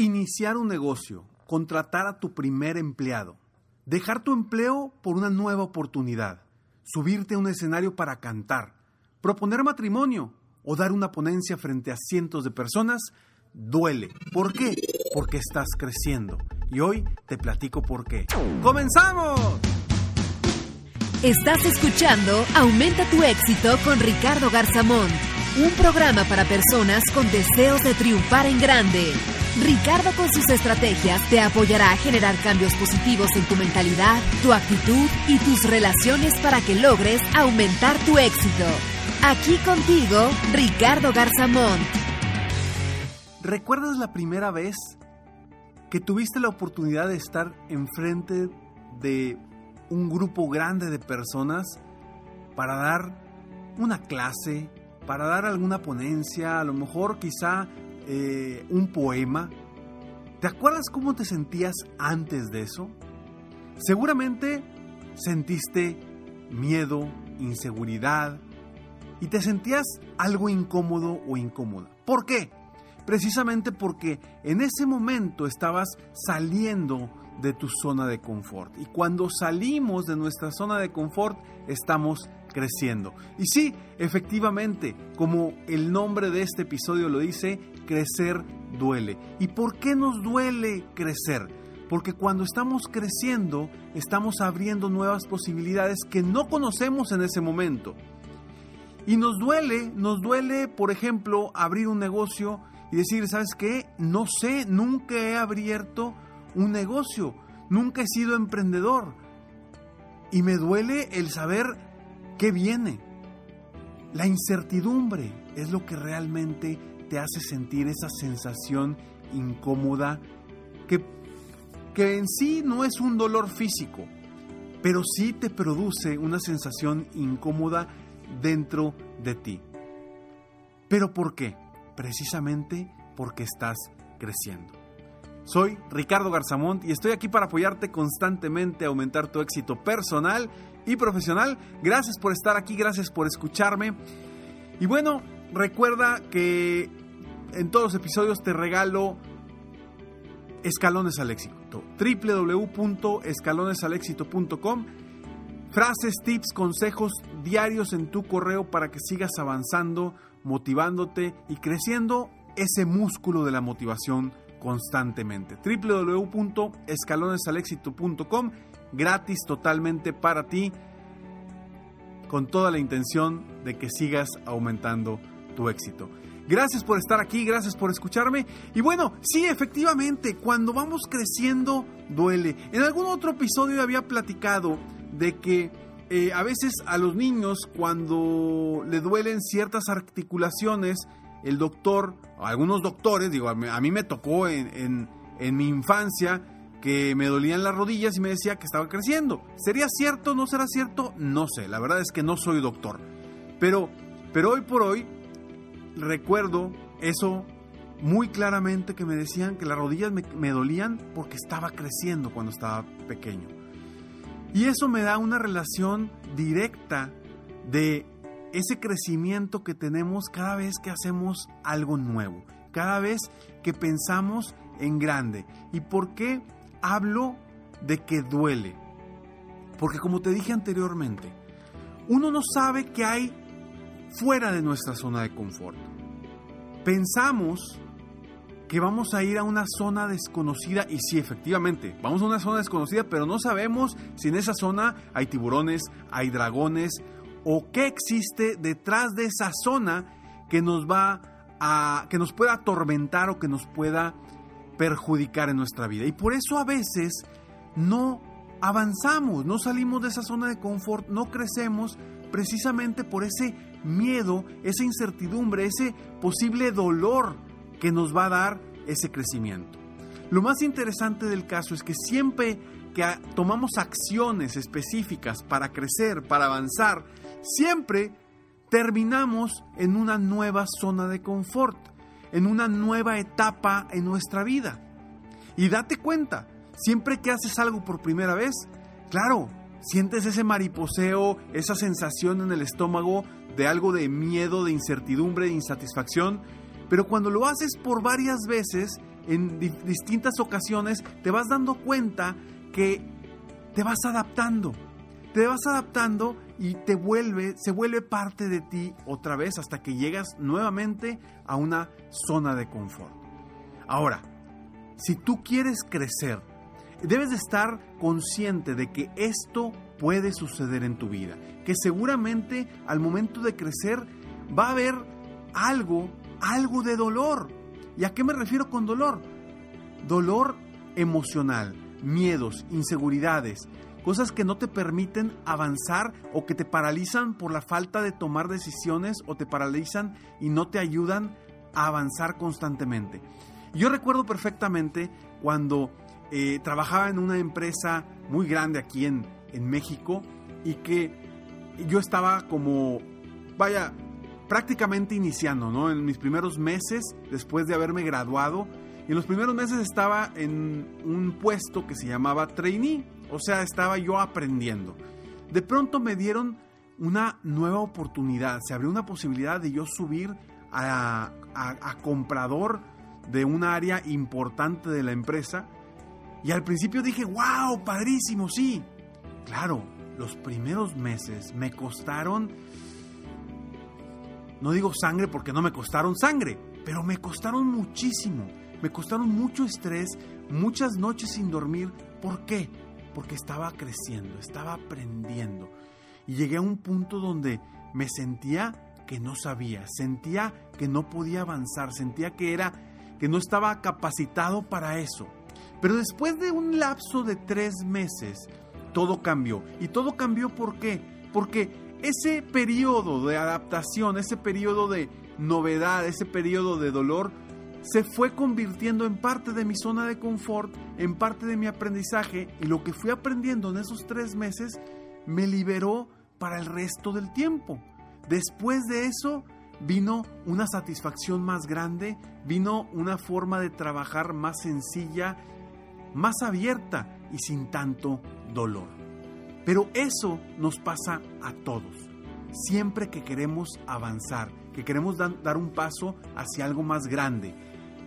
Iniciar un negocio, contratar a tu primer empleado, dejar tu empleo por una nueva oportunidad, subirte a un escenario para cantar, proponer matrimonio o dar una ponencia frente a cientos de personas, duele. ¿Por qué? Porque estás creciendo. Y hoy te platico por qué. ¡Comenzamos! Estás escuchando Aumenta tu éxito con Ricardo Garzamón, un programa para personas con deseos de triunfar en grande. Ricardo con sus estrategias te apoyará a generar cambios positivos en tu mentalidad, tu actitud y tus relaciones para que logres aumentar tu éxito. Aquí contigo, Ricardo Garzamont. ¿Recuerdas la primera vez que tuviste la oportunidad de estar enfrente de un grupo grande de personas para dar una clase, para dar alguna ponencia, a lo mejor quizá eh, un poema. ¿Te acuerdas cómo te sentías antes de eso? Seguramente sentiste miedo, inseguridad y te sentías algo incómodo o incómoda. ¿Por qué? Precisamente porque en ese momento estabas saliendo de tu zona de confort. Y cuando salimos de nuestra zona de confort, estamos creciendo. Y sí, efectivamente, como el nombre de este episodio lo dice, crecer duele. ¿Y por qué nos duele crecer? Porque cuando estamos creciendo, estamos abriendo nuevas posibilidades que no conocemos en ese momento. Y nos duele, nos duele, por ejemplo, abrir un negocio y decir, ¿sabes qué? No sé, nunca he abierto un negocio, nunca he sido emprendedor. Y me duele el saber qué viene. La incertidumbre es lo que realmente te hace sentir esa sensación incómoda que, que en sí no es un dolor físico, pero sí te produce una sensación incómoda dentro de ti. ¿Pero por qué? Precisamente porque estás creciendo. Soy Ricardo Garzamont y estoy aquí para apoyarte constantemente a aumentar tu éxito personal y profesional. Gracias por estar aquí, gracias por escucharme. Y bueno, recuerda que en todos los episodios te regalo escalones al éxito. www.escalonesalexito.com Frases, tips, consejos diarios en tu correo para que sigas avanzando, motivándote y creciendo ese músculo de la motivación constantemente. www.escalonesalexito.com gratis totalmente para ti con toda la intención de que sigas aumentando tu éxito. Gracias por estar aquí, gracias por escucharme. Y bueno, sí, efectivamente, cuando vamos creciendo duele. En algún otro episodio había platicado de que eh, a veces a los niños cuando le duelen ciertas articulaciones, el doctor, algunos doctores, digo, a mí me tocó en, en mi infancia que me dolían las rodillas y me decía que estaba creciendo. ¿Sería cierto? ¿No será cierto? No sé, la verdad es que no soy doctor. Pero, pero hoy por hoy recuerdo eso muy claramente que me decían que las rodillas me, dolían porque estaba creciendo cuando estaba pequeño. Y eso me da una relación directa de ese crecimiento que tenemos cada vez que hacemos algo nuevo, cada vez que pensamos en grande. ¿Y por qué hablo de que duele? Porque como te dije anteriormente, uno no sabe qué hay fuera de nuestra zona de confort. pensamos que vamos a ir a una zona desconocida y sí, efectivamente, vamos a una zona desconocida, pero no sabemos si en esa zona hay tiburones, hay dragones o qué existe detrás de esa zona que nos va a que nos pueda atormentar o que nos pueda perjudicar en nuestra vida. Y por eso a veces no avanzamos, no salimos de esa zona de confort, no crecemos precisamente por ese miedo, esa incertidumbre, ese posible dolor que nos va a dar ese crecimiento. Lo más interesante del caso es que siempre que tomamos acciones específicas para crecer, para avanzar, siempre terminamos en una nueva zona de confort, en una nueva etapa en nuestra vida. Y date cuenta, siempre que haces algo por primera vez, claro, sientes ese mariposeo, esa sensación en el estómago de algo de miedo, de incertidumbre, de insatisfacción, pero cuando lo haces por varias veces, en distintas ocasiones, te vas dando cuenta que te vas adaptando. Te vas adaptando y te vuelve, se vuelve parte de ti otra vez hasta que llegas nuevamente a una zona de confort. Ahora, si tú quieres crecer, debes de estar consciente de que esto puede suceder en tu vida, que seguramente al momento de crecer va a haber algo algo de dolor. ¿Y a qué me refiero con dolor? Dolor emocional, miedos, inseguridades, cosas que no te permiten avanzar o que te paralizan por la falta de tomar decisiones o te paralizan y no te ayudan a avanzar constantemente. Yo recuerdo perfectamente cuando eh, trabajaba en una empresa muy grande aquí en, en México y que yo estaba como, vaya, prácticamente iniciando, ¿no? En mis primeros meses, después de haberme graduado, en los primeros meses estaba en un puesto que se llamaba trainee, o sea, estaba yo aprendiendo. De pronto me dieron una nueva oportunidad, se abrió una posibilidad de yo subir a, a comprador de un área importante de la empresa. Y al principio dije, wow, padrísimo, sí. Claro, los primeros meses me costaron no digo sangre porque no me costaron sangre, pero me costaron muchísimo. Me costaron mucho estrés, muchas noches sin dormir. ¿Por qué? Porque estaba creciendo, estaba aprendiendo. Y llegué a un punto donde me sentía que no sabía, sentía que no podía avanzar, sentía que era que no estaba capacitado para eso. Pero después de un lapso de tres meses, todo cambió. ¿Y todo cambió por qué? Porque ese periodo de adaptación, ese periodo de novedad, ese periodo de dolor, se fue convirtiendo en parte de mi zona de confort, en parte de mi aprendizaje y lo que fui aprendiendo en esos tres meses me liberó para el resto del tiempo. Después de eso vino una satisfacción más grande, vino una forma de trabajar más sencilla, más abierta y sin tanto dolor. Pero eso nos pasa a todos. Siempre que queremos avanzar, que queremos dar un paso hacia algo más grande,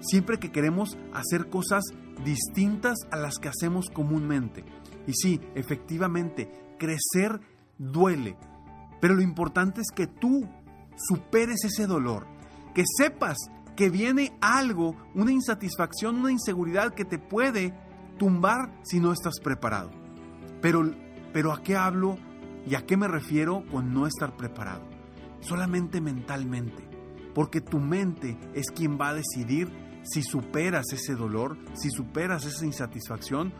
siempre que queremos hacer cosas distintas a las que hacemos comúnmente. Y sí, efectivamente, crecer duele, pero lo importante es que tú superes ese dolor, que sepas que viene algo, una insatisfacción, una inseguridad que te puede tumbar si no estás preparado. Pero pero ¿a qué hablo y a qué me refiero con no estar preparado? Solamente mentalmente, porque tu mente es quien va a decidir si superas ese dolor, si superas esa insatisfacción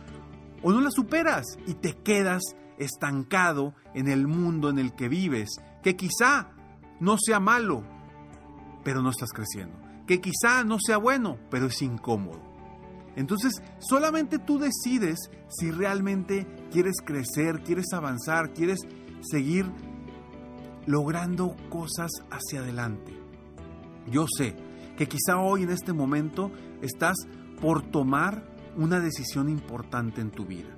o no la superas y te quedas estancado en el mundo en el que vives, que quizá no sea malo, pero no estás creciendo, que quizá no sea bueno, pero es incómodo. Entonces, solamente tú decides si realmente quieres crecer, quieres avanzar, quieres seguir logrando cosas hacia adelante. Yo sé que quizá hoy en este momento estás por tomar una decisión importante en tu vida.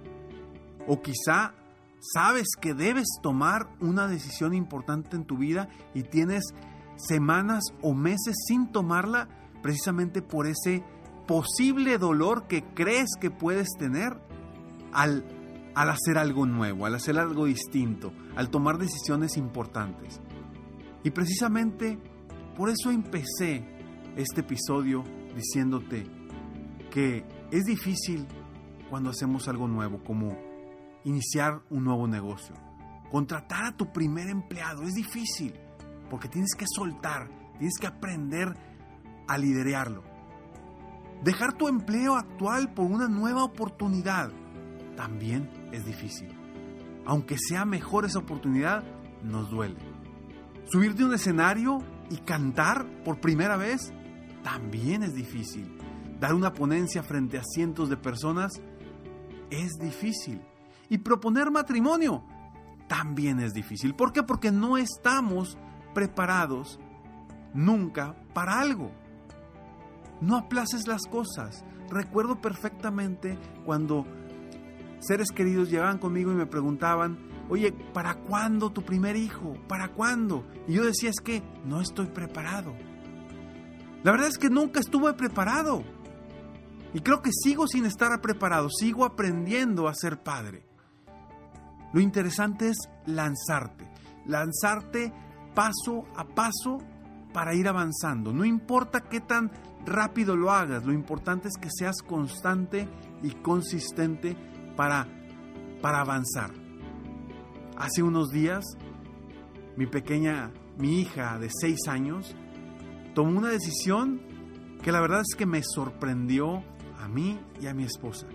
O quizá sabes que debes tomar una decisión importante en tu vida y tienes semanas o meses sin tomarla precisamente por ese posible dolor que crees que puedes tener al, al hacer algo nuevo, al hacer algo distinto, al tomar decisiones importantes. Y precisamente por eso empecé este episodio diciéndote que es difícil cuando hacemos algo nuevo, como iniciar un nuevo negocio. Contratar a tu primer empleado es difícil porque tienes que soltar, tienes que aprender a liderarlo. Dejar tu empleo actual por una nueva oportunidad también es difícil. Aunque sea mejor esa oportunidad, nos duele. Subir de un escenario y cantar por primera vez también es difícil. Dar una ponencia frente a cientos de personas es difícil. Y proponer matrimonio también es difícil. ¿Por qué? Porque no estamos preparados nunca para algo. No aplaces las cosas. Recuerdo perfectamente cuando seres queridos llegaban conmigo y me preguntaban, oye, ¿para cuándo tu primer hijo? ¿Para cuándo? Y yo decía, es que no estoy preparado. La verdad es que nunca estuve preparado. Y creo que sigo sin estar preparado, sigo aprendiendo a ser padre. Lo interesante es lanzarte, lanzarte paso a paso para ir avanzando. No importa qué tan rápido lo hagas, lo importante es que seas constante y consistente para, para avanzar. Hace unos días, mi pequeña, mi hija de seis años, tomó una decisión que la verdad es que me sorprendió a mí y a mi esposa.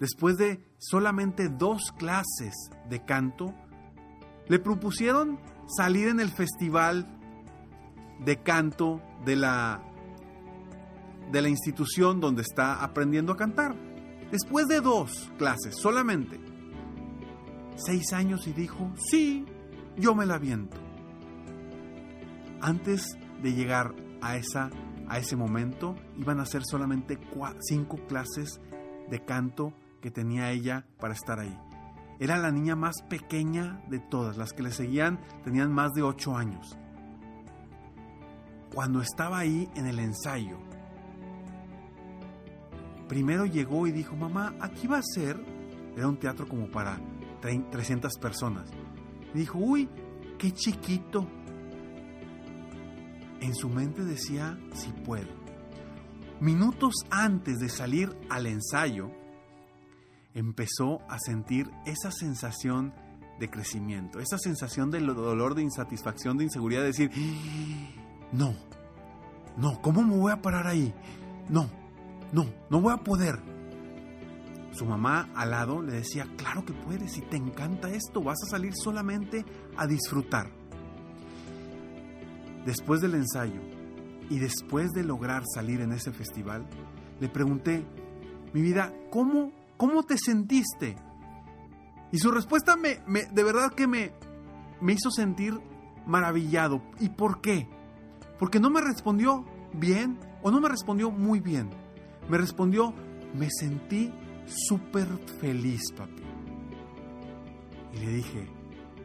Después de solamente dos clases de canto, le propusieron salir en el festival de canto de la, de la institución donde está aprendiendo a cantar. Después de dos clases solamente, seis años y dijo, sí, yo me la viento. Antes de llegar a, esa, a ese momento, iban a ser solamente cinco clases de canto que tenía ella para estar ahí. Era la niña más pequeña de todas, las que le seguían tenían más de ocho años. Cuando estaba ahí en el ensayo, primero llegó y dijo, mamá, aquí va a ser, era un teatro como para 300 personas. Dijo, uy, qué chiquito. En su mente decía, si puedo. Minutos antes de salir al ensayo, empezó a sentir esa sensación de crecimiento, esa sensación de dolor, de insatisfacción, de inseguridad, de decir, no, no, ¿cómo me voy a parar ahí? No, no, no voy a poder. Su mamá al lado le decía, claro que puedes, si te encanta esto, vas a salir solamente a disfrutar. Después del ensayo y después de lograr salir en ese festival, le pregunté, mi vida, ¿cómo, cómo te sentiste? Y su respuesta me, me de verdad que me, me hizo sentir maravillado. ¿Y por qué? Porque no me respondió bien o no me respondió muy bien me respondió, me sentí súper feliz, papi. Y le dije,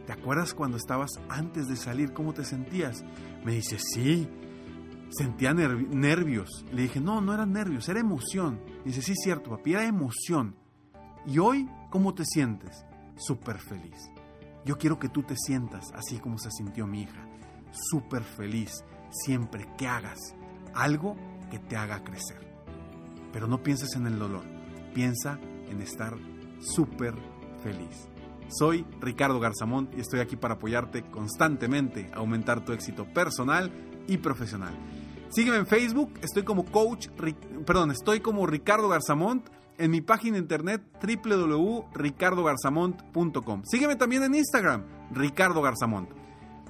¿te acuerdas cuando estabas antes de salir? ¿Cómo te sentías? Me dice, sí, sentía nervios. Le dije, no, no eran nervios, era emoción. dice, sí, cierto, papi, era emoción. ¿Y hoy cómo te sientes? Súper feliz. Yo quiero que tú te sientas así como se sintió mi hija. Súper feliz siempre que hagas algo que te haga crecer. Pero no pienses en el dolor, piensa en estar súper feliz. Soy Ricardo Garzamont y estoy aquí para apoyarte constantemente a aumentar tu éxito personal y profesional. Sígueme en Facebook, estoy como coach, perdón, estoy como Ricardo Garzamont en mi página de internet www.ricardogarzamont.com. Sígueme también en Instagram, Ricardo Garzamont.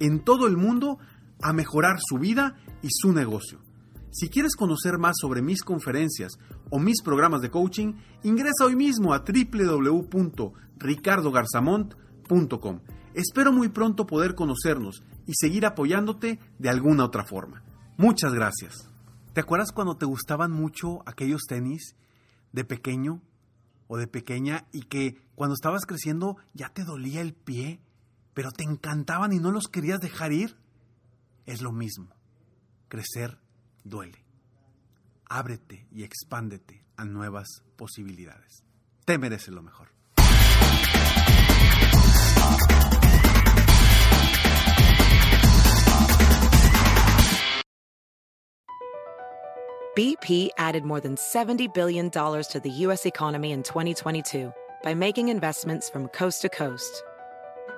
en todo el mundo a mejorar su vida y su negocio. Si quieres conocer más sobre mis conferencias o mis programas de coaching, ingresa hoy mismo a www.ricardogarzamont.com. Espero muy pronto poder conocernos y seguir apoyándote de alguna otra forma. Muchas gracias. ¿Te acuerdas cuando te gustaban mucho aquellos tenis de pequeño o de pequeña y que cuando estabas creciendo ya te dolía el pie, pero te encantaban y no los querías dejar ir? Es lo mismo. Crecer duele. Ábrete y expándete a nuevas posibilidades. Te mereces lo mejor. BP added more than $70 billion to the U.S. economy in 2022 by making investments from coast to coast.